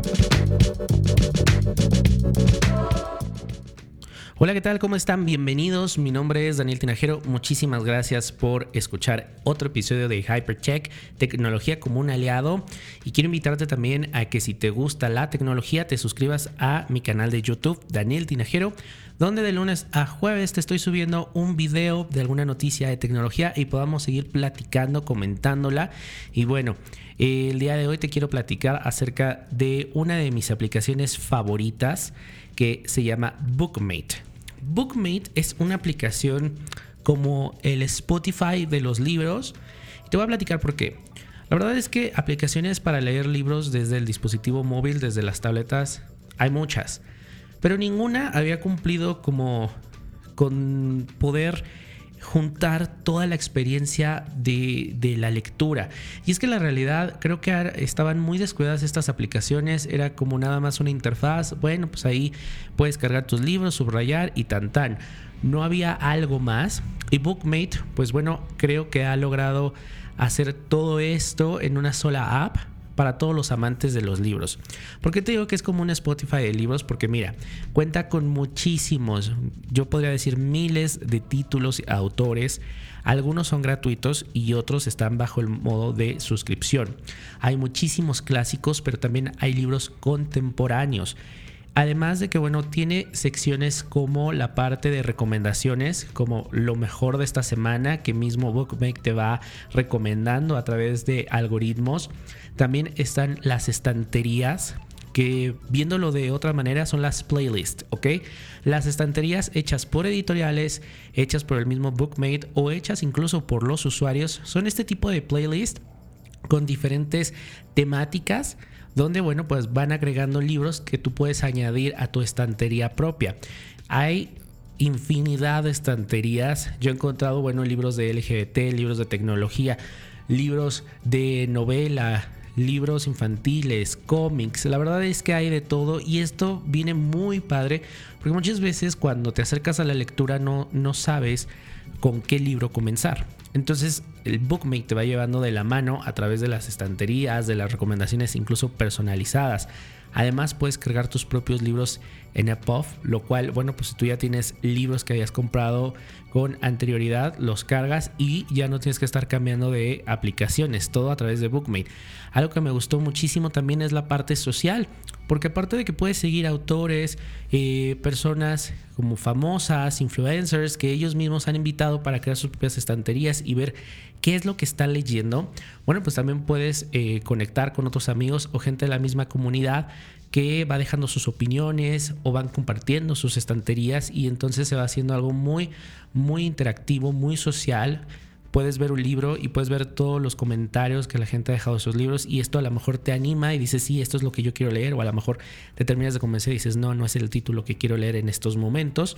Thank you. Hola, ¿qué tal? ¿Cómo están? Bienvenidos. Mi nombre es Daniel Tinajero. Muchísimas gracias por escuchar otro episodio de Hypercheck, tecnología como un aliado. Y quiero invitarte también a que si te gusta la tecnología, te suscribas a mi canal de YouTube, Daniel Tinajero, donde de lunes a jueves te estoy subiendo un video de alguna noticia de tecnología y podamos seguir platicando, comentándola. Y bueno, el día de hoy te quiero platicar acerca de una de mis aplicaciones favoritas que se llama Bookmate. Bookmate es una aplicación como el Spotify de los libros. Y te voy a platicar por qué. La verdad es que aplicaciones para leer libros desde el dispositivo móvil, desde las tabletas, hay muchas. Pero ninguna había cumplido como con poder juntar toda la experiencia de, de, la lectura. Y es que la realidad creo que estaban muy descuidadas estas aplicaciones, era como nada más una interfaz, bueno, pues ahí puedes cargar tus libros, subrayar y tan tan. No había algo más. Y Bookmate, pues bueno, creo que ha logrado hacer todo esto en una sola app para todos los amantes de los libros. ¿Por qué te digo que es como un Spotify de libros? Porque mira, cuenta con muchísimos, yo podría decir miles de títulos autores. Algunos son gratuitos y otros están bajo el modo de suscripción. Hay muchísimos clásicos, pero también hay libros contemporáneos. Además de que, bueno, tiene secciones como la parte de recomendaciones, como lo mejor de esta semana, que mismo Bookmate te va recomendando a través de algoritmos. También están las estanterías, que viéndolo de otra manera son las playlists, ¿ok? Las estanterías hechas por editoriales, hechas por el mismo Bookmate o hechas incluso por los usuarios, son este tipo de playlist con diferentes temáticas donde, bueno, pues van agregando libros que tú puedes añadir a tu estantería propia. Hay infinidad de estanterías. Yo he encontrado, bueno, libros de LGBT, libros de tecnología, libros de novela, libros infantiles, cómics. La verdad es que hay de todo y esto viene muy padre porque muchas veces cuando te acercas a la lectura no, no sabes con qué libro comenzar. Entonces el Bookmate te va llevando de la mano a través de las estanterías, de las recomendaciones incluso personalizadas. Además puedes cargar tus propios libros en EPUB, lo cual, bueno, pues si tú ya tienes libros que hayas comprado con anterioridad, los cargas y ya no tienes que estar cambiando de aplicaciones, todo a través de Bookmate. Algo que me gustó muchísimo también es la parte social, porque aparte de que puedes seguir autores, eh, personas como famosas, influencers, que ellos mismos han invitado para crear sus propias estanterías y ver qué es lo que están leyendo, bueno, pues también puedes eh, conectar con otros amigos o gente de la misma comunidad que va dejando sus opiniones o van compartiendo sus estanterías y entonces se va haciendo algo muy, muy interactivo, muy social puedes ver un libro y puedes ver todos los comentarios que la gente ha dejado de sus libros y esto a lo mejor te anima y dices, sí, esto es lo que yo quiero leer o a lo mejor te terminas de convencer y dices, no, no es el título que quiero leer en estos momentos.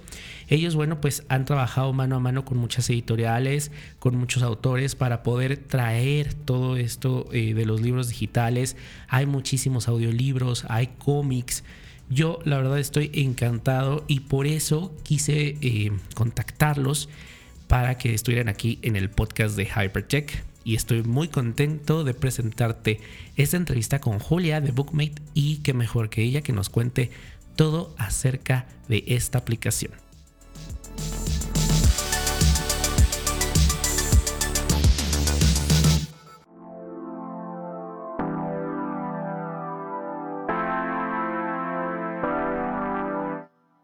Ellos, bueno, pues han trabajado mano a mano con muchas editoriales, con muchos autores para poder traer todo esto eh, de los libros digitales. Hay muchísimos audiolibros, hay cómics. Yo la verdad estoy encantado y por eso quise eh, contactarlos para que estuvieran aquí en el podcast de Hypertech. Y estoy muy contento de presentarte esta entrevista con Julia de Bookmate y qué mejor que ella que nos cuente todo acerca de esta aplicación.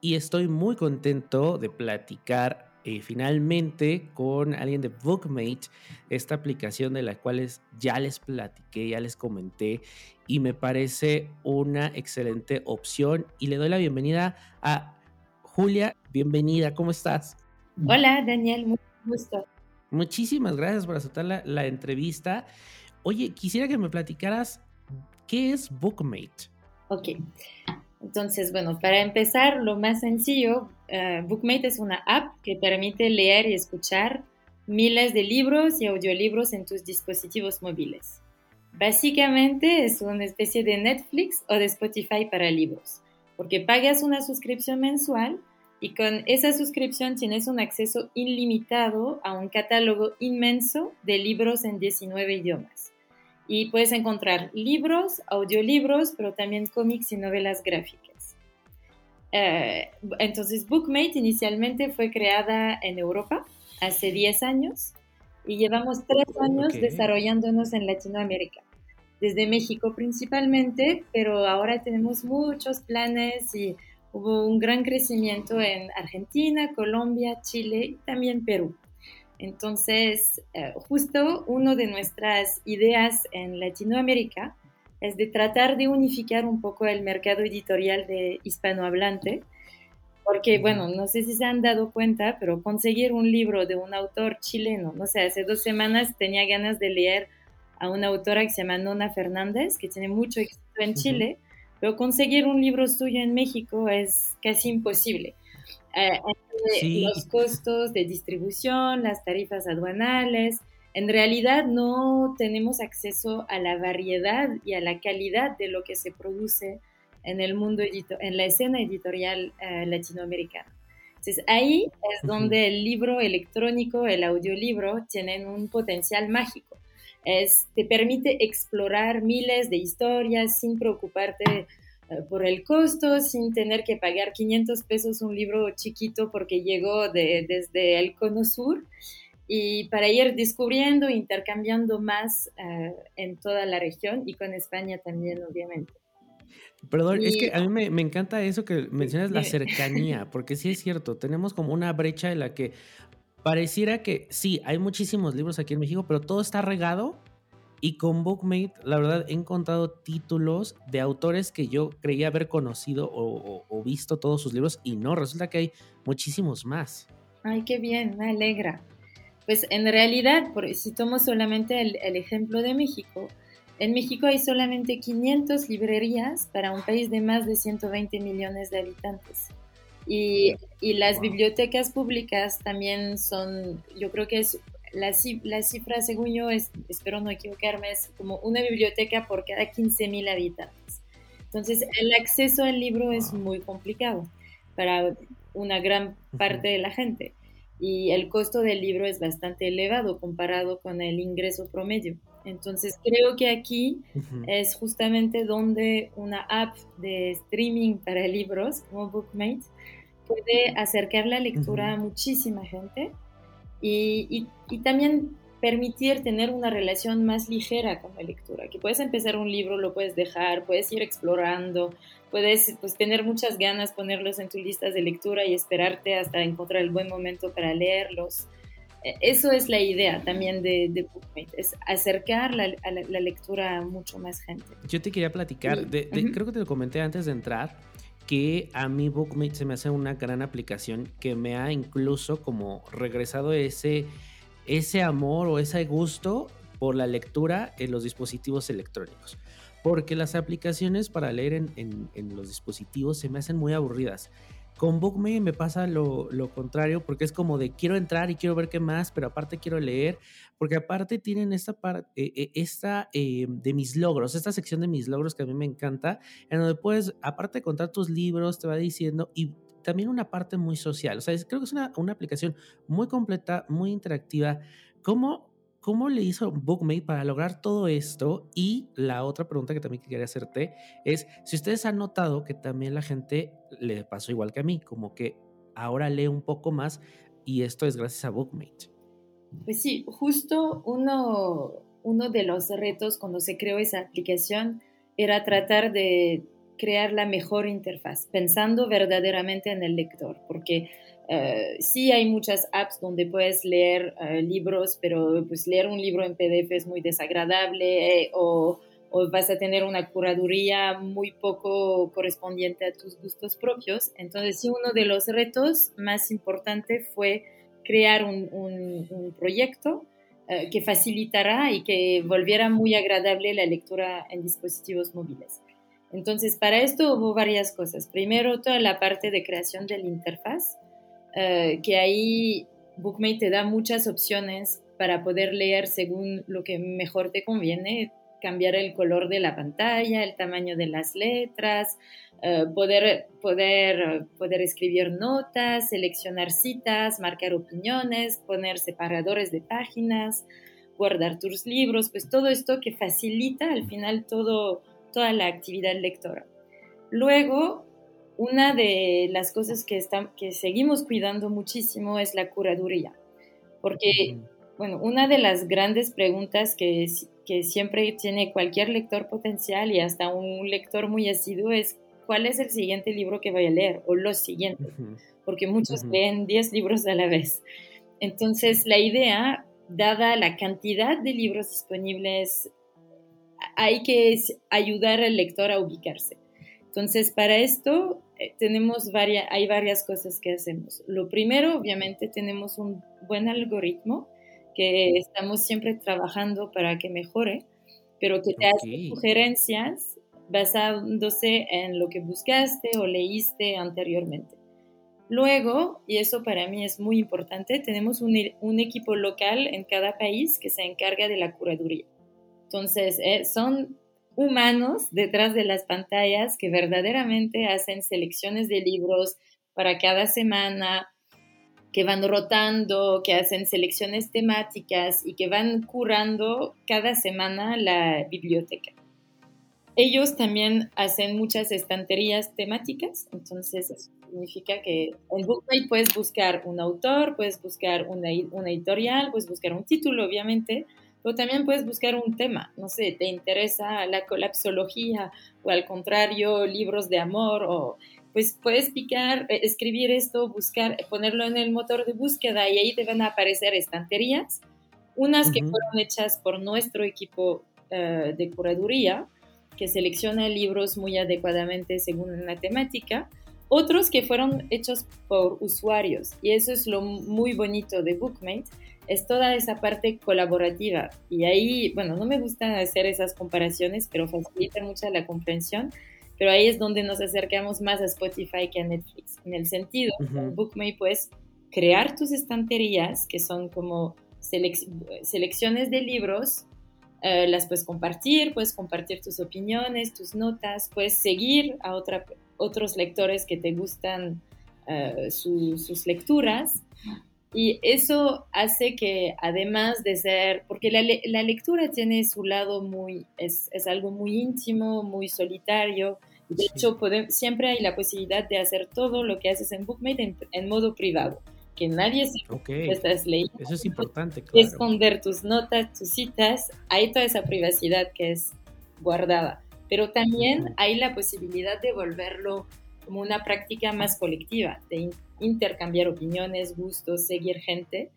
Y estoy muy contento de platicar eh, finalmente con alguien de Bookmate, esta aplicación de la cual ya les platiqué, ya les comenté y me parece una excelente opción y le doy la bienvenida a Julia, bienvenida, ¿cómo estás? Hola Daniel, mucho gusto. Muchísimas gracias por aceptar la, la entrevista. Oye, quisiera que me platicaras qué es Bookmate. Ok, entonces, bueno, para empezar, lo más sencillo, uh, Bookmate es una app que permite leer y escuchar miles de libros y audiolibros en tus dispositivos móviles. Básicamente es una especie de Netflix o de Spotify para libros, porque pagas una suscripción mensual y con esa suscripción tienes un acceso ilimitado a un catálogo inmenso de libros en 19 idiomas. y puedes encontrar libros, audiolibros, pero también cómics y novelas gráficas. Eh, entonces, Bookmate inicialmente fue creada en Europa hace 10 años y llevamos 3 años desarrollándonos en Latinoamérica, desde México principalmente, pero ahora tenemos muchos planes y hubo un gran crecimiento en Argentina, Colombia, Chile y también Perú. Entonces, eh, justo una de nuestras ideas en Latinoamérica es de tratar de unificar un poco el mercado editorial de hispanohablante, porque, bueno, no sé si se han dado cuenta, pero conseguir un libro de un autor chileno, no sé, hace dos semanas tenía ganas de leer a una autora que se llama Nona Fernández, que tiene mucho éxito en Chile, pero conseguir un libro suyo en México es casi imposible. Eh, los costos de distribución, las tarifas aduanales. En realidad no tenemos acceso a la variedad y a la calidad de lo que se produce en el mundo, en la escena editorial eh, latinoamericana. Entonces ahí es donde el libro electrónico, el audiolibro, tienen un potencial mágico. Es, te permite explorar miles de historias sin preocuparte eh, por el costo sin tener que pagar 500 pesos un libro chiquito porque llegó desde el cono sur y para ir descubriendo, intercambiando más eh, en toda la región y con España también, obviamente. Perdón, es que a mí me, me, encanta eso que mencionas, la cercanía, porque sí es cierto, tenemos como una brecha en la que pareciera que sí, hay muchísimos libros aquí en México, pero todo está regado y con Bookmate, la verdad, he encontrado títulos de autores que yo creía haber conocido o, visto todos sus libros y no, resulta que hay muchísimos más. Ay, qué bien, me alegra. Pues en realidad, si tomo solamente el, el ejemplo de México, en México hay solamente 500 librerías para un país de más de 120 millones de habitantes. Y, y, las bibliotecas públicas también son, yo creo que es la, cifra, según yo, es, espero no equivocarme, es como una biblioteca por cada 15.000 habitantes. Entonces, el acceso al libro es muy complicado para una gran parte de la gente y el costo del libro es bastante elevado comparado con el ingreso promedio. Entonces, creo que aquí es justamente donde una app de streaming para libros como Bookmate puede acercar la lectura a muchísima gente y, también permitir tener una relación más ligera con la lectura, que puedes empezar un libro, lo puedes dejar, puedes ir explorando, puedes pues, tener muchas ganas, ponerlos en tus listas de lectura y esperarte hasta encontrar el buen momento para leerlos. E, eso es la idea también de, de Bookmate, es acercar la, a la, lectura a mucho más gente. Yo te quería platicar, de, creo que te lo comenté antes de entrar, que a mí Bookmate se me hace una gran aplicación que me ha incluso como regresado ese, ese amor o ese gusto por la lectura en los dispositivos electrónicos. Porque las aplicaciones para leer en, los dispositivos se me hacen muy aburridas. Con BookMe me pasa lo, contrario, porque es como de quiero entrar y quiero ver qué más, pero aparte quiero leer, porque aparte tienen esta parte, eh, esta eh, de mis logros, esta sección de mis logros que a mí me encanta, en donde puedes, aparte de contar tus libros, te va diciendo y también una parte muy social. O sea, creo que es una, una aplicación muy completa, muy interactiva. ¿Cómo ¿Cómo le hizo Bookmate para lograr todo esto? Y la otra pregunta que también quería hacerte es si ustedes han notado que también la gente le pasó igual que a mí, como que ahora lee un poco más y esto es gracias a Bookmate. Pues sí, justo uno, uno de los retos cuando se creó esa aplicación era tratar de crear la mejor interfaz, pensando verdaderamente en el lector, porque eh, sí hay muchas apps donde puedes leer eh, libros, pero pues leer un libro en PDF es muy desagradable eh, o, o, vas a tener una curaduría muy poco correspondiente a tus gustos propios. Entonces sí, uno de los retos más importantes fue crear un, un, un proyecto que facilitara y que volviera muy agradable la lectura en dispositivos móviles. Entonces, para esto hubo varias cosas. Primero, toda la parte de creación de la interfaz eh, que ahí Bookmate te da muchas opciones para poder leer según lo que mejor te conviene, cambiar el color de la pantalla, el tamaño de las letras, eh, poder, poder, poder escribir notas, seleccionar citas, marcar opiniones, poner separadores de páginas, guardar tus libros, pues todo esto que facilita al final todo, toda la actividad lectora. Luego, una de las cosas que, que seguimos cuidando muchísimo es la curaduría, porque, bueno, una de las grandes preguntas que, que siempre tiene cualquier lector potencial y hasta un lector muy asiduo es cuál es el siguiente libro que voy a leer o los siguientes, porque muchos leen 10 libros a la vez. Entonces, la idea, dada la cantidad de libros disponibles, hay que ayudar al lector a ubicarse. Entonces, para esto eh, tenemos varias, hay varias cosas que hacemos. Lo primero, obviamente, tenemos un buen algoritmo que estamos siempre trabajando para que mejore, pero que te hace sugerencias basándose en lo que buscaste o leíste anteriormente. Luego, y eso para mí es muy importante, tenemos un, un equipo local en cada país que se encarga de la curaduría. Entonces, eh, son humanos detrás de las pantallas que verdaderamente hacen selecciones de libros para cada semana, que van rotando, que hacen selecciones temáticas y que van curando cada semana la biblioteca. Ellos también hacen muchas estanterías temáticas, entonces eso significa que en Bookmate puedes buscar un autor, puedes buscar una, editorial, puedes buscar un título, obviamente, pero también puedes buscar un tema. No sé, te interesa la colapsología o al contrario, libros de amor o pues puedes picar, eh, escribir esto, buscar, ponerlo en el motor de búsqueda y ahí te van a aparecer estanterías, unas que fueron hechas por nuestro equipo eh, de curaduría que selecciona libros muy adecuadamente según la temática, otros que fueron hechos por usuarios. Y eso es lo muy bonito de Bookmate, es toda esa parte colaborativa. Y ahí, bueno, no me gusta hacer esas comparaciones, pero facilita mucho la comprensión. Pero ahí es donde nos acercamos más a Spotify que a Netflix. En el sentido, en Bookmate puedes crear tus estanterías, que son como selecciones de libros eh, las puedes compartir, puedes compartir tus opiniones, tus notas, puedes seguir a otra, otros lectores que te gustan eh, sus lecturas. Y eso hace que además de ser, porque la, la lectura tiene su lado muy, es, es, algo muy íntimo, muy solitario. De hecho, siempre hay la posibilidad de hacer todo lo que haces en Bookmate en modo privado que nadie sepa que estás leyendo. Eso es importante, claro. Esconder tus notas, tus citas, hay toda esa privacidad que es guardada. Pero también hay la posibilidad de volverlo como una práctica más colectiva, de intercambiar opiniones, gustos, seguir gente.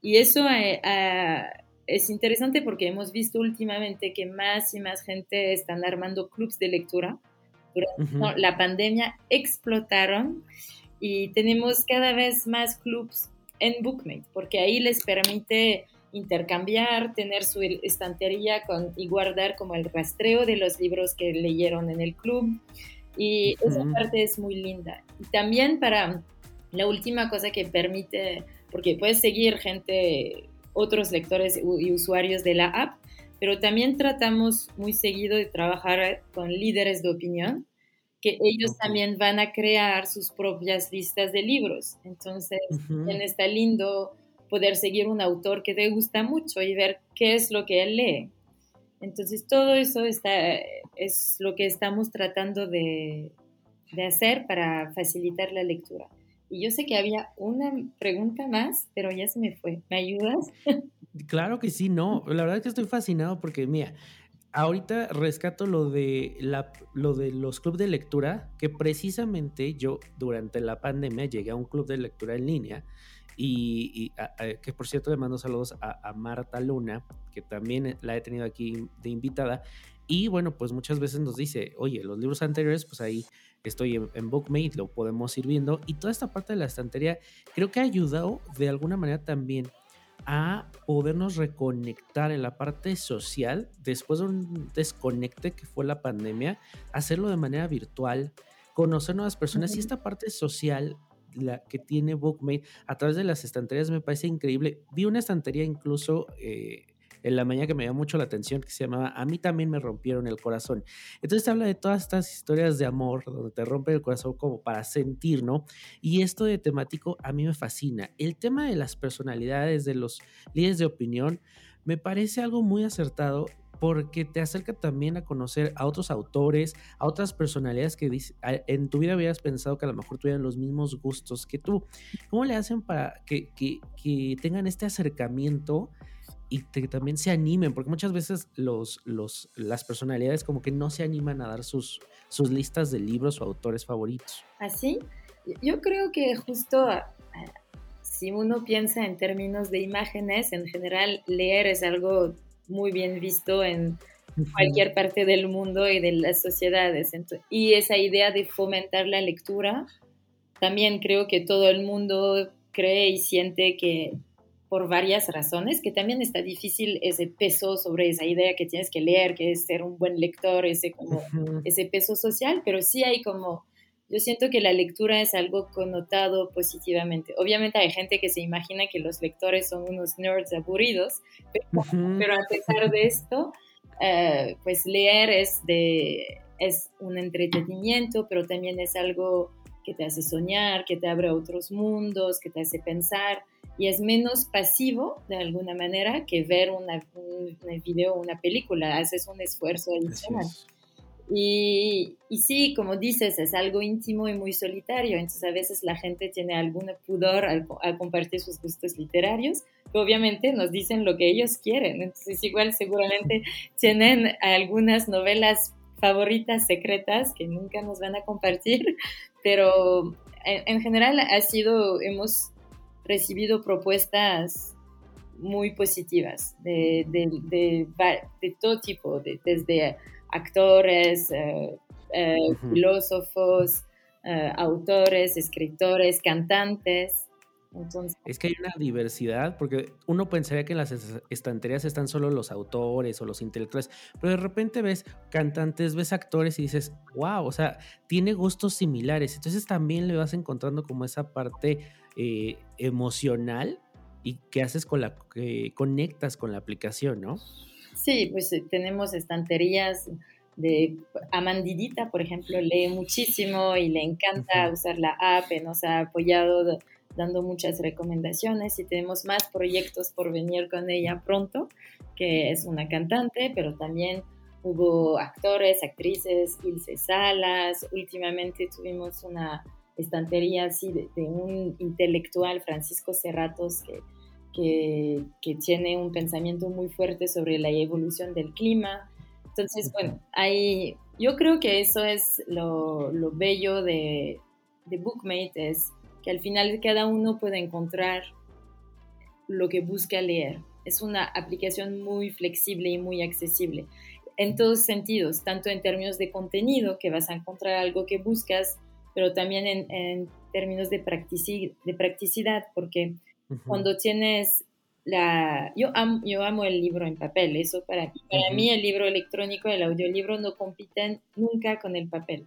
Y eso eh, ah, es interesante porque hemos visto últimamente que más y más gente están armando clubs de lectura. Durante la pandemia explotaron y tenemos cada vez más clubs en Bookmate, porque ahí les permite intercambiar, tener su estantería con, y guardar como el rastreo de los libros que leyeron en el club. Y esa parte es muy linda. Y también para la última cosa que permite, porque puedes seguir gente, otros lectores y usuarios de la app, pero también tratamos muy seguido de trabajar con líderes de opinión que ellos también van a crear sus propias listas de libros. Entonces, también está lindo poder seguir un autor que te gusta mucho y ver qué es lo que él lee. Entonces, todo eso está, es lo que estamos tratando de, de hacer para facilitar la lectura. Y yo sé que había una pregunta más, pero ya se me fue. ¿Me ayudas? Claro que sí, no. La verdad es que estoy fascinado porque, mira, ahorita rescato lo de, la, lo de los clubes de lectura, que precisamente yo durante la pandemia llegué a un club de lectura en línea y, que por cierto le mando saludos a, Marta Luna, que también la he tenido aquí de invitada. Y bueno, pues muchas veces nos dice, oye, los libros anteriores, pues ahí estoy en, en, Bookmate, lo podemos ir viendo. Y toda esta parte de la estantería creo que ha ayudado de alguna manera también a podernos reconectar en la parte social después de un desconecte que fue la pandemia, hacerlo de manera virtual, conocer nuevas personas y esta parte social la que tiene Bookmate a través de las estanterías me parece increíble. Vi una estantería incluso eh, en la mañana que me llamó mucho la atención, que se llamaba A mí también me rompieron el corazón. Entonces habla de todas estas historias de amor, donde te rompe el corazón como para sentir, ¿no? Y esto de temático a mí me fascina. El tema de las personalidades, de los líderes de opinión, me parece algo muy acertado porque te acerca también a conocer a otros autores, a otras personalidades que en tu vida habías pensado que a lo mejor tuvieran los mismos gustos que tú. ¿Cómo le hacen para que, tengan este acercamiento y que también se animen? Porque muchas veces los, los, las personalidades como que no se animan a dar sus, sus listas de libros o autores favoritos. ¿Así? ¿Ah, Yo creo que justo eh, si uno piensa en términos de imágenes, en general leer es algo muy bien visto en cualquier parte del mundo y de las sociedades. y esa idea de fomentar la lectura, también creo que todo el mundo cree y siente que por varias razones, que también está difícil ese peso sobre esa idea que tienes que leer, que es ser un buen lector, ese, como, ese peso social, pero sí hay como yo siento que la lectura es algo connotado positivamente. Obviamente hay gente que se imagina que los lectores son unos nerds aburridos, pero, a pesar de esto, eh, pues leer es, de, es un entretenimiento, pero también es algo que te hace soñar, que te abre a otros mundos, que te hace pensar y es menos pasivo de alguna manera que ver una, un, un video o una película. Haces un esfuerzo adicional. Y, y, sí, como dices, es algo íntimo y muy solitario, entonces a veces la gente tiene algún pudor al, compartir sus gustos literarios, que obviamente nos dicen lo que ellos quieren, entonces igual seguramente tienen algunas novelas favoritas secretas que nunca nos van a compartir, pero en, general ha sido, hemos recibido propuestas muy positivas de, de, de, de todo tipo, desde actores, eh, eh, filósofos, eh, autores, escritores, cantantes. Entonces, es que hay una diversidad, porque uno pensaría que en las estanterías están solo los autores o los intelectuales, pero de repente ves cantantes, ves actores y dices, wow, o sea, tiene gustos similares. Entonces también le vas encontrando como esa parte emocional y que haces con la que conectas con la aplicación, ¿no? Sí, pues eh, tenemos estanterías de Amandidita, por ejemplo, lee muchísimo y le encanta usar la app, nos ha apoyado dando muchas recomendaciones y tenemos más proyectos por venir con ella pronto, que es una cantante, pero también hubo actores, actrices, Ilse Salas, últimamente tuvimos una estantería así de, de un intelectual, Francisco Cerratos, que que, tiene un pensamiento muy fuerte sobre la evolución del clima. Entonces, bueno, hay, yo creo que eso es lo, lo bello de, de Bookmate, es que al final cada uno puede encontrar lo que busca leer. Es una aplicación muy flexible y muy accesible en todos sentidos, tanto en términos de contenido, que vas a encontrar algo que buscas, pero también en, en términos de, practicidad, de practicidad, porque cuando tienes la... Yo amo, yo amo el libro en papel, eso para, para mí el libro electrónico el audiolibro no compiten nunca con el papel.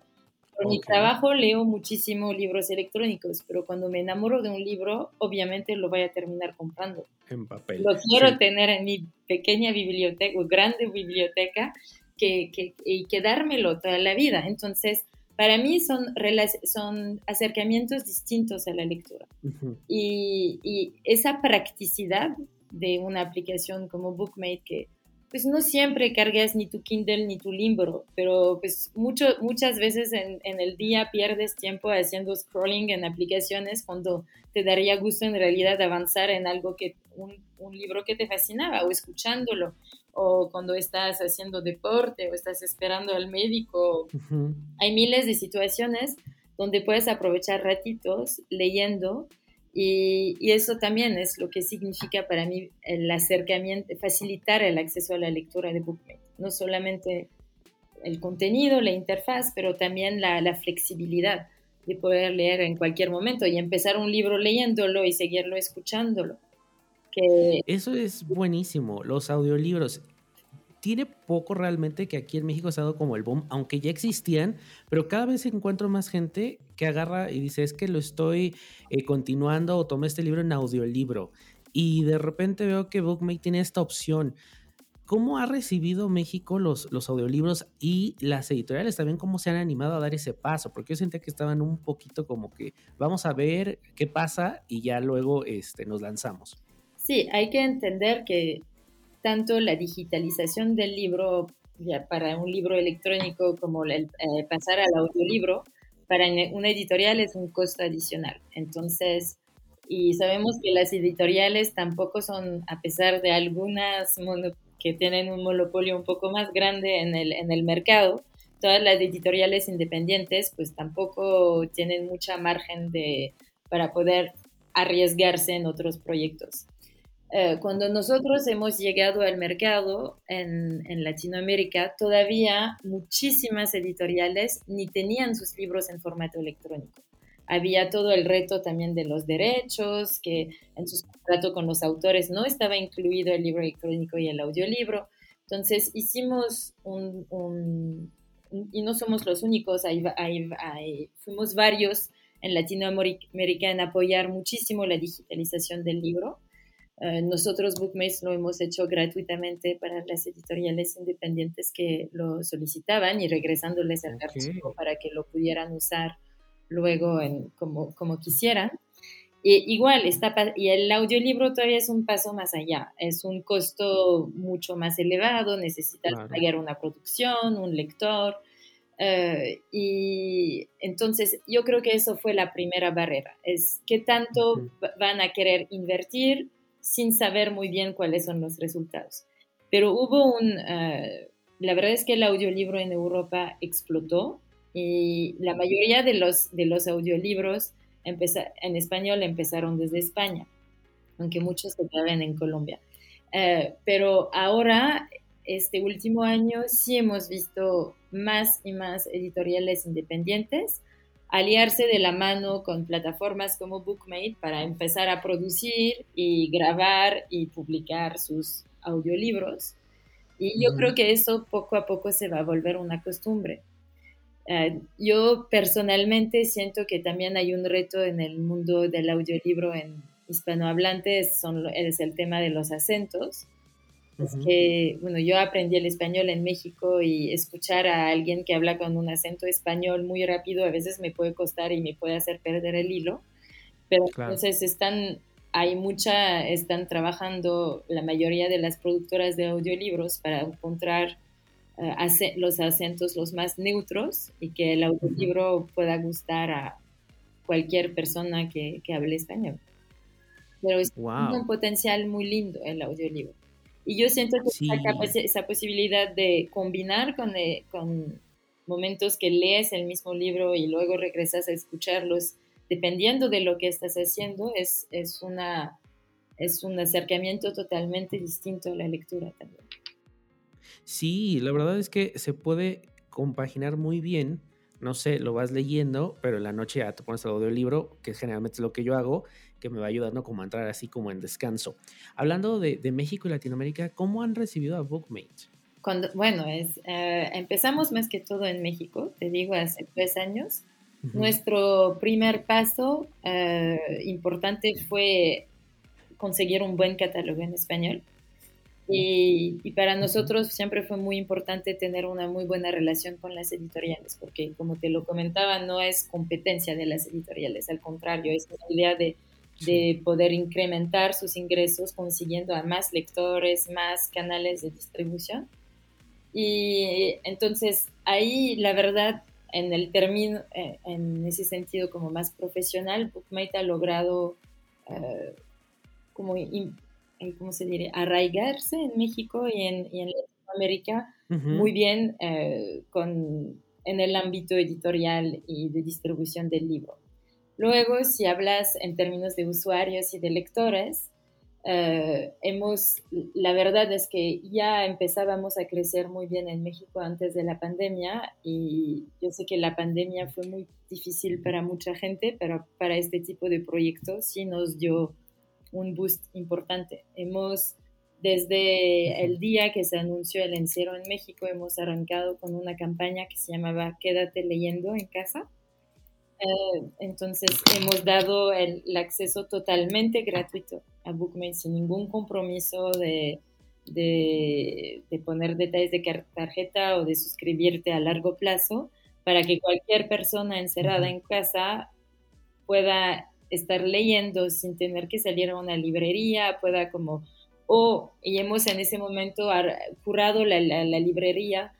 Por mi trabajo leo muchísimo libros electrónicos, pero cuando me enamoro de un libro, obviamente lo voy a terminar comprando. En papel. Lo quiero tener en mi pequeña biblioteca o grande biblioteca que, que, y quedármelo toda la vida. Entonces, para mí son, son acercamientos distintos a la lectura. y, esa practicidad de una aplicación como Bookmate que pues no siempre cargas ni tu Kindle ni tu libro, pero pues mucho, muchas veces en, el día pierdes tiempo haciendo scrolling en aplicaciones cuando te daría gusto en realidad avanzar en algo que, un, un libro que te fascinaba o escuchándolo o cuando estás haciendo deporte o estás esperando al médico. Hay miles de situaciones donde puedes aprovechar ratitos leyendo y, eso también es lo que significa para mí el acercamiento, facilitar el acceso a la lectura de BookMate. No solamente el contenido, la interfaz, pero también la, la flexibilidad de poder leer en cualquier momento y empezar un libro leyéndolo y seguirlo escuchándolo. Eso es buenísimo, los audiolibros. Tiene poco realmente que aquí en México se ha dado como el boom, aunque ya existían, pero cada vez encuentro más gente que agarra y dice, es que lo estoy eh, continuando o tomé este libro en audiolibro. Y de repente veo que Bookmate tiene esta opción. ¿Cómo ha recibido México los, los audiolibros y las editoriales también cómo se han animado a dar ese paso? Porque yo sentía que estaban un poquito como que vamos a ver qué pasa y ya luego este, nos lanzamos. Sí, hay que entender que tanto la digitalización del libro ya para un libro electrónico como el, eh, pasar al audiolibro, para una editorial es un costo adicional. Entonces, y sabemos que las editoriales tampoco son, a pesar de algunas que tienen un monopolio un poco más grande en el, en el mercado, todas las editoriales independientes pues tampoco tienen mucha margen de, para poder arriesgarse en otros proyectos. Eh, cuando nosotros hemos llegado al mercado en, en, Latinoamérica, todavía muchísimas editoriales ni tenían sus libros en formato electrónico. Había todo el reto también de los derechos, que en su contrato con los autores no estaba incluido el libro electrónico y el audiolibro. Entonces hicimos un, un y no somos los únicos, fuimos varios en Latinoamérica en apoyar muchísimo la digitalización del libro. Eh, nosotros, Bookmates, lo hemos hecho gratuitamente para las editoriales independientes que lo solicitaban y regresándoles el archivo para que lo pudieran usar luego en, como, como quisieran. Y igual, está, y el audiolibro todavía es un paso más allá, es un costo mucho más elevado, necesitas pagar una producción, un lector, eh, y entonces yo creo que eso fue la primera barrera, es qué tanto van a querer invertir sin saber muy bien cuáles son los resultados. Pero hubo un, eh, la verdad es que el audiolibro en Europa explotó y la mayoría de los, de los audiolibros en español empezaron desde España, aunque muchos se graban en Colombia. Eh, pero ahora, este último año, sí hemos visto más y más editoriales independientes aliarse de la mano con plataformas como Bookmate para empezar a producir y grabar y publicar sus audiolibros. Y yo creo que eso poco a poco se va a volver una costumbre. Eh, yo personalmente siento que también hay un reto en el mundo del audiolibro en hispanohablantes, son, es el tema de los acentos. Es que, bueno, yo aprendí el español en México y escuchar a alguien que habla con un acento español muy rápido a veces me puede costar y me puede hacer perder el hilo. Pero entonces están, hay mucha, están trabajando la mayoría de las productoras de audiolibros para encontrar uh, los acentos los más neutros y que el audiolibro pueda gustar a cualquier persona que, que hable español. Pero es un potencial muy lindo el audiolibro. Y yo siento que esa, posibilidad de combinar con, eh, con momentos que lees el mismo libro y luego regresas a escucharlos, dependiendo de lo que estás haciendo, es, es, una, es un acercamiento totalmente distinto a la lectura también. Sí, la verdad es que se puede compaginar muy bien. No sé, lo vas leyendo, pero en la noche ya te pones el audiolibro, que generalmente es lo que yo hago, que me va ayudando como a entrar así como en descanso. Hablando de, México y Latinoamérica, ¿cómo han recibido a Bookmate? Cuando, bueno, es, eh, empezamos más que todo en México, te digo, hace tres años. Nuestro primer paso eh, importante fue conseguir un buen catálogo en español. Y, y, para nosotros siempre fue muy importante tener una muy buena relación con las editoriales, porque como te lo comentaba, no es competencia de las editoriales, al contrario, es una idea de de poder incrementar sus ingresos consiguiendo a más lectores, más canales de distribución. Y entonces ahí la verdad en el término, eh, en ese sentido como más profesional, Bookmate ha logrado uh, como, ¿cómo se diría? Arraigarse en México y en, y en Latinoamérica muy bien con, en el ámbito editorial y de distribución del libro. Luego, si hablas en términos de usuarios y de lectores, eh, hemos, la verdad es que ya empezábamos a crecer muy bien en México antes de la pandemia y yo sé que la pandemia fue muy difícil para mucha gente, pero para este tipo de proyectos sí nos dio un boost importante. Hemos, desde el día que se anunció el encierro en México, hemos arrancado con una campaña que se llamaba Quédate leyendo en casa eh, entonces hemos dado el, acceso totalmente gratuito a Bookmate sin ningún compromiso de, de, poner detalles de tarjeta o de suscribirte a largo plazo para que cualquier persona encerrada en casa pueda estar leyendo sin tener que salir a una librería, pueda como O, y hemos en ese momento curado la, la, librería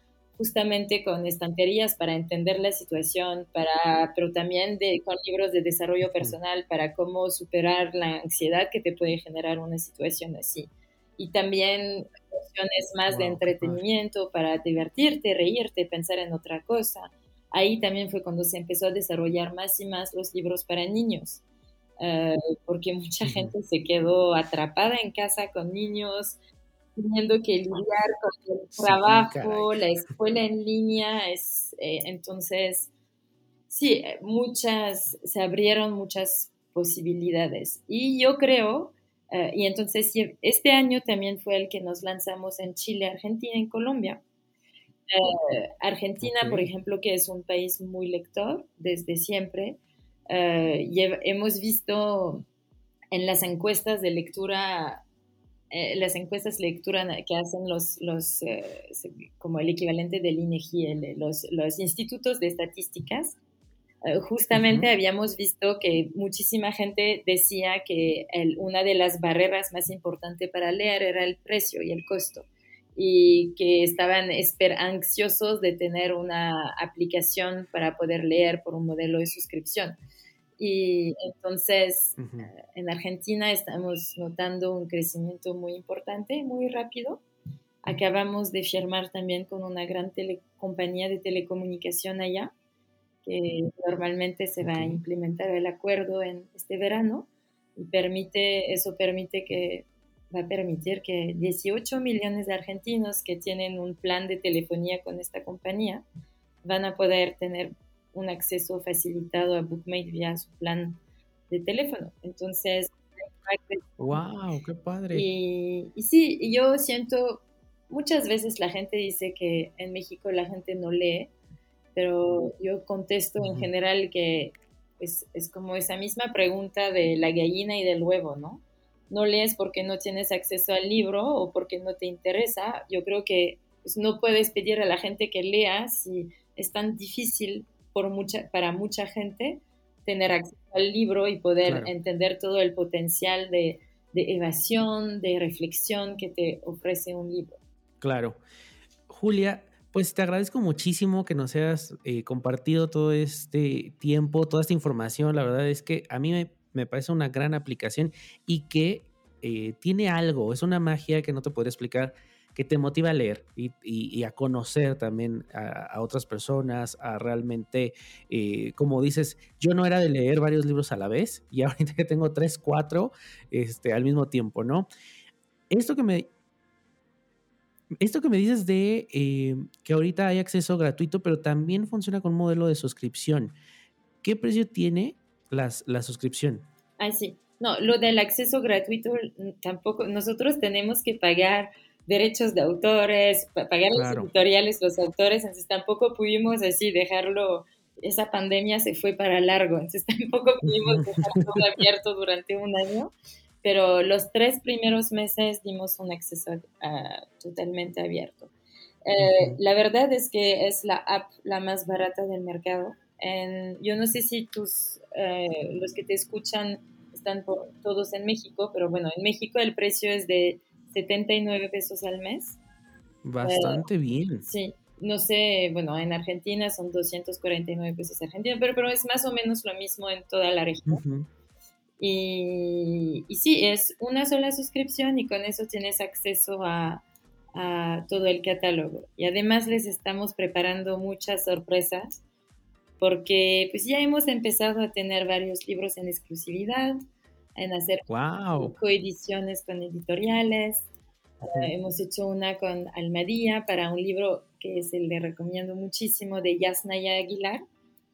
justamente con estanterías para entender la situación, para, pero también de, con libros de desarrollo personal para cómo superar la ansiedad que te puede generar una situación así. Y también opciones más de entretenimiento para divertirte, reírte, pensar en otra cosa. Ahí también fue cuando se empezó a desarrollar más y más los libros para niños. Eh, porque mucha gente se quedó atrapada en casa con niños, teniendo que lidiar con el trabajo, la escuela en línea, es, eh, entonces, sí, muchas, se abrieron muchas posibilidades. Y yo creo, eh, y entonces este año también fue el que nos lanzamos en Chile, Argentina, en Colombia. Argentina, por ejemplo, que es un país muy lector desde siempre, eh, hemos visto en las encuestas de lectura, eh, las encuestas lectura que hacen los, los eh, como el equivalente del INEGI, los, los institutos de estadísticas, justamente habíamos visto que muchísima gente decía que una de las barreras más importantes para leer era el precio y el costo y que estaban ansiosos de tener una aplicación para poder leer por un modelo de suscripción. Y entonces eh, en Argentina estamos notando un crecimiento muy importante, muy rápido. Acabamos de firmar también con una gran compañía de telecomunicación allá, que normalmente se va a implementar el acuerdo en este verano y permite, eso permite que va a permitir que 18 millones de argentinos que tienen un plan de telefonía con esta compañía van a poder tener un acceso facilitado a Bookmate vía su plan de teléfono. Entonces, wow, qué padre. Y, y sí, yo siento, muchas veces la gente dice que en México la gente no lee, pero yo contesto en general que es, es como esa misma pregunta de la gallina y del huevo, ¿no? No lees porque no tienes acceso al libro o porque no te interesa. Yo creo que pues, no puedes pedir a la gente que lea si es tan difícil por mucha, para mucha gente tener acceso al libro y poder entender todo el potencial de, evasión, de reflexión que te ofrece un libro. Claro. Julia, pues te agradezco muchísimo que nos hayas eh, compartido todo este tiempo, toda esta información. La verdad es que a mí me, parece una gran aplicación y que eh, tiene algo, es una magia que no te podría explicar que te motiva a leer y, a conocer también a, otras personas, a realmente, eh, como dices, yo no era de leer varios libros a la vez y ahorita que tengo tres, cuatro este, al mismo tiempo, ¿no? Esto que me... Esto que me dices de eh, que ahorita hay acceso gratuito, pero también funciona con un modelo de suscripción. ¿Qué precio tiene las, la suscripción? Ah, sí. No, lo del acceso gratuito tampoco. Nosotros tenemos que pagar derechos de autores, pagar los editoriales, los autores, entonces tampoco pudimos así dejarlo, esa pandemia se fue para largo, entonces tampoco pudimos dejarlo abierto durante un año, pero los tres primeros meses dimos un acceso totalmente abierto. Eh, la verdad es que es la app la más barata del mercado. yo no sé si tus, eh, los que te escuchan están todos en México, pero bueno, en México el precio es de 79 pesos al mes. Bastante bien. Sí, no sé, bueno, en Argentina son 249 pesos argentinos, pero, pero es más o menos lo mismo en toda la región. y, y, sí, es una sola suscripción y con eso tienes acceso a, a todo el catálogo. Y además les estamos preparando muchas sorpresas porque pues ya hemos empezado a tener varios libros en exclusividad en hacer coediciones con editoriales. Eh, hemos hecho una con Almadía para un libro que se le recomiendo muchísimo de Yasnaya Aguilar.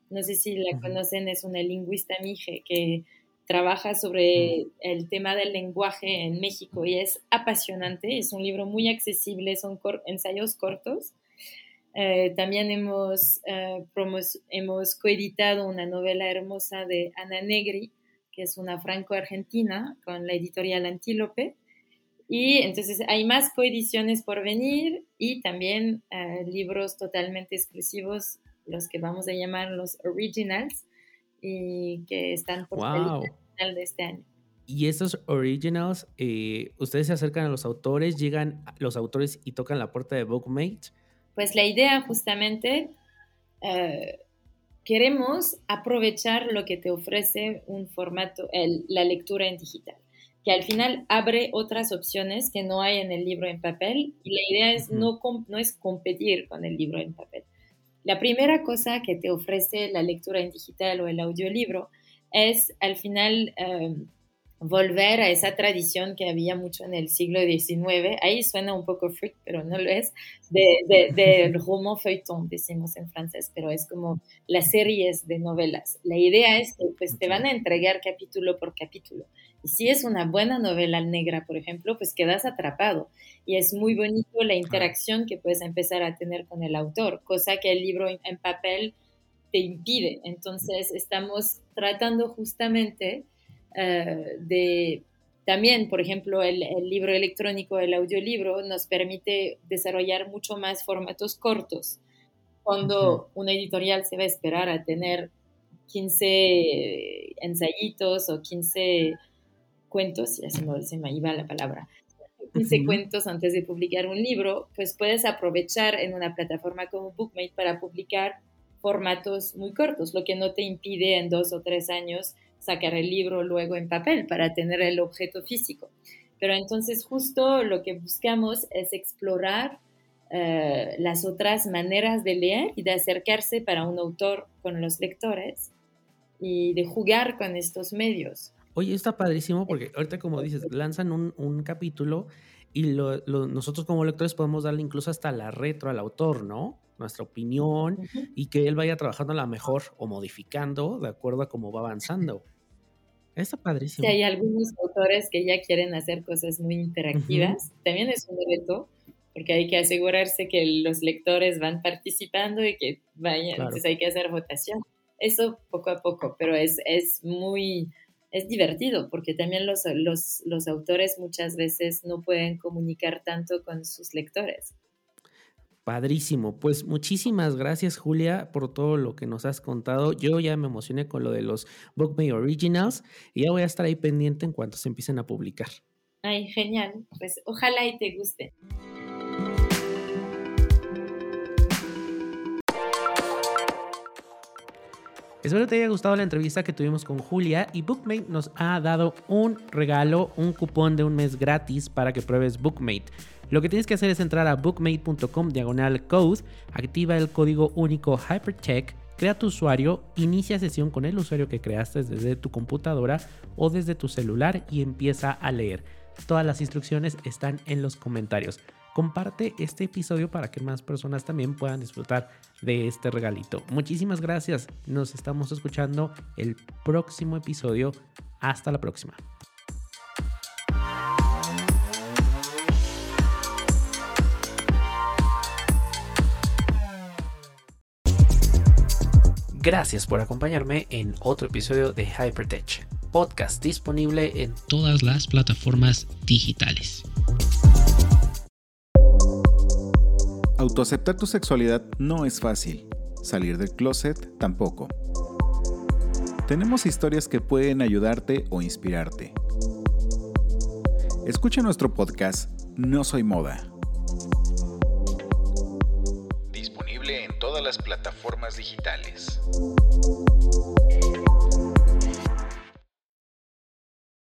No sé si la conocen, es una lingüista mije que trabaja sobre el tema del lenguaje en México y es apasionante. Es un libro muy accesible, son ensayos cortos. Eh, también hemos, eh, hemos coeditado una novela hermosa de Ana Negri, que es una franco-argentina con la editorial Antílope. Y entonces hay más coediciones por venir y también eh, libros totalmente exclusivos, los que vamos a llamar los originals, y que están por el final de este año. Y estos originals, eh, ustedes se acercan a los autores, llegan los autores y tocan la puerta de Bookmate. Pues la idea justamente, eh, queremos aprovechar lo que te ofrece un formato, la lectura en digital, que al final abre otras opciones que no hay en el libro en papel y la idea es no, no es competir con el libro en papel. La primera cosa que te ofrece la lectura en digital o el audiolibro es al final eh, volver a esa tradición que había mucho en el siglo XIX, ahí suena un poco freak, pero no lo es, del de, roman feuilleton, decimos en francés, pero es como las series de novelas. La idea es que pues, te van a entregar capítulo por capítulo. Y si es una buena novela negra, por ejemplo, pues quedas atrapado. Y es muy bonito la interacción que puedes empezar a tener con el autor, cosa que el libro en papel te impide. Entonces, estamos tratando justamente eh, de también, por ejemplo, el, libro electrónico, el audiolibro, nos permite desarrollar mucho más formatos cortos. Cuando una editorial se va a esperar a tener 15 ensayitos o 15 cuentos, ya se me, se me iba la palabra, 15 cuentos antes de publicar un libro, pues puedes aprovechar en una plataforma como Bookmate para publicar formatos muy cortos, lo que no te impide en dos o tres años sacar el libro luego en papel para tener el objeto físico. Pero entonces justo lo que buscamos es explorar eh, las otras maneras de leer y de acercarse para un autor con los lectores y de jugar con estos medios. Oye, está padrísimo porque ahorita como dices, lanzan un, capítulo y nosotros como lectores podemos darle incluso hasta la retro al autor, ¿no? Nuestra opinión y que él vaya trabajando a la mejor o modificando de acuerdo a cómo va avanzando. Está padrísimo. Si hay algunos autores que ya quieren hacer cosas muy interactivas, también es un reto, porque hay que asegurarse que los lectores van participando y que vayan, entonces hay que hacer votación. Eso poco a poco, pero es, es muy, es divertido, porque también los, los, los autores muchas veces no pueden comunicar tanto con sus lectores. Padrísimo. Pues muchísimas gracias, Julia, por todo lo que nos has contado. Yo ya me emocioné con lo de los BookMate Originals y ya voy a estar ahí pendiente en cuanto se empiecen a publicar. Ay, genial. Pues ojalá y te guste. Espero te haya gustado la entrevista que tuvimos con Julia y Bookmate nos ha dado un regalo, un cupón de un mes gratis para que pruebes Bookmate. Lo que tienes que hacer es entrar a bookmate.com diagonal code, activa el código único HyperCheck, crea tu usuario, inicia sesión con el usuario que creaste desde tu computadora o desde tu celular y empieza a leer. Todas las instrucciones están en los comentarios. Comparte este episodio para que más personas también puedan disfrutar de este regalito. Muchísimas gracias. Nos estamos escuchando el próximo episodio. Hasta la próxima. Gracias por acompañarme en otro episodio de Hypertech, podcast disponible en todas las plataformas digitales. Autoaceptar tu sexualidad no es fácil, salir del closet tampoco. Tenemos historias que pueden ayudarte o inspirarte. Escucha nuestro podcast No Soy Moda. Las plataformas digitales.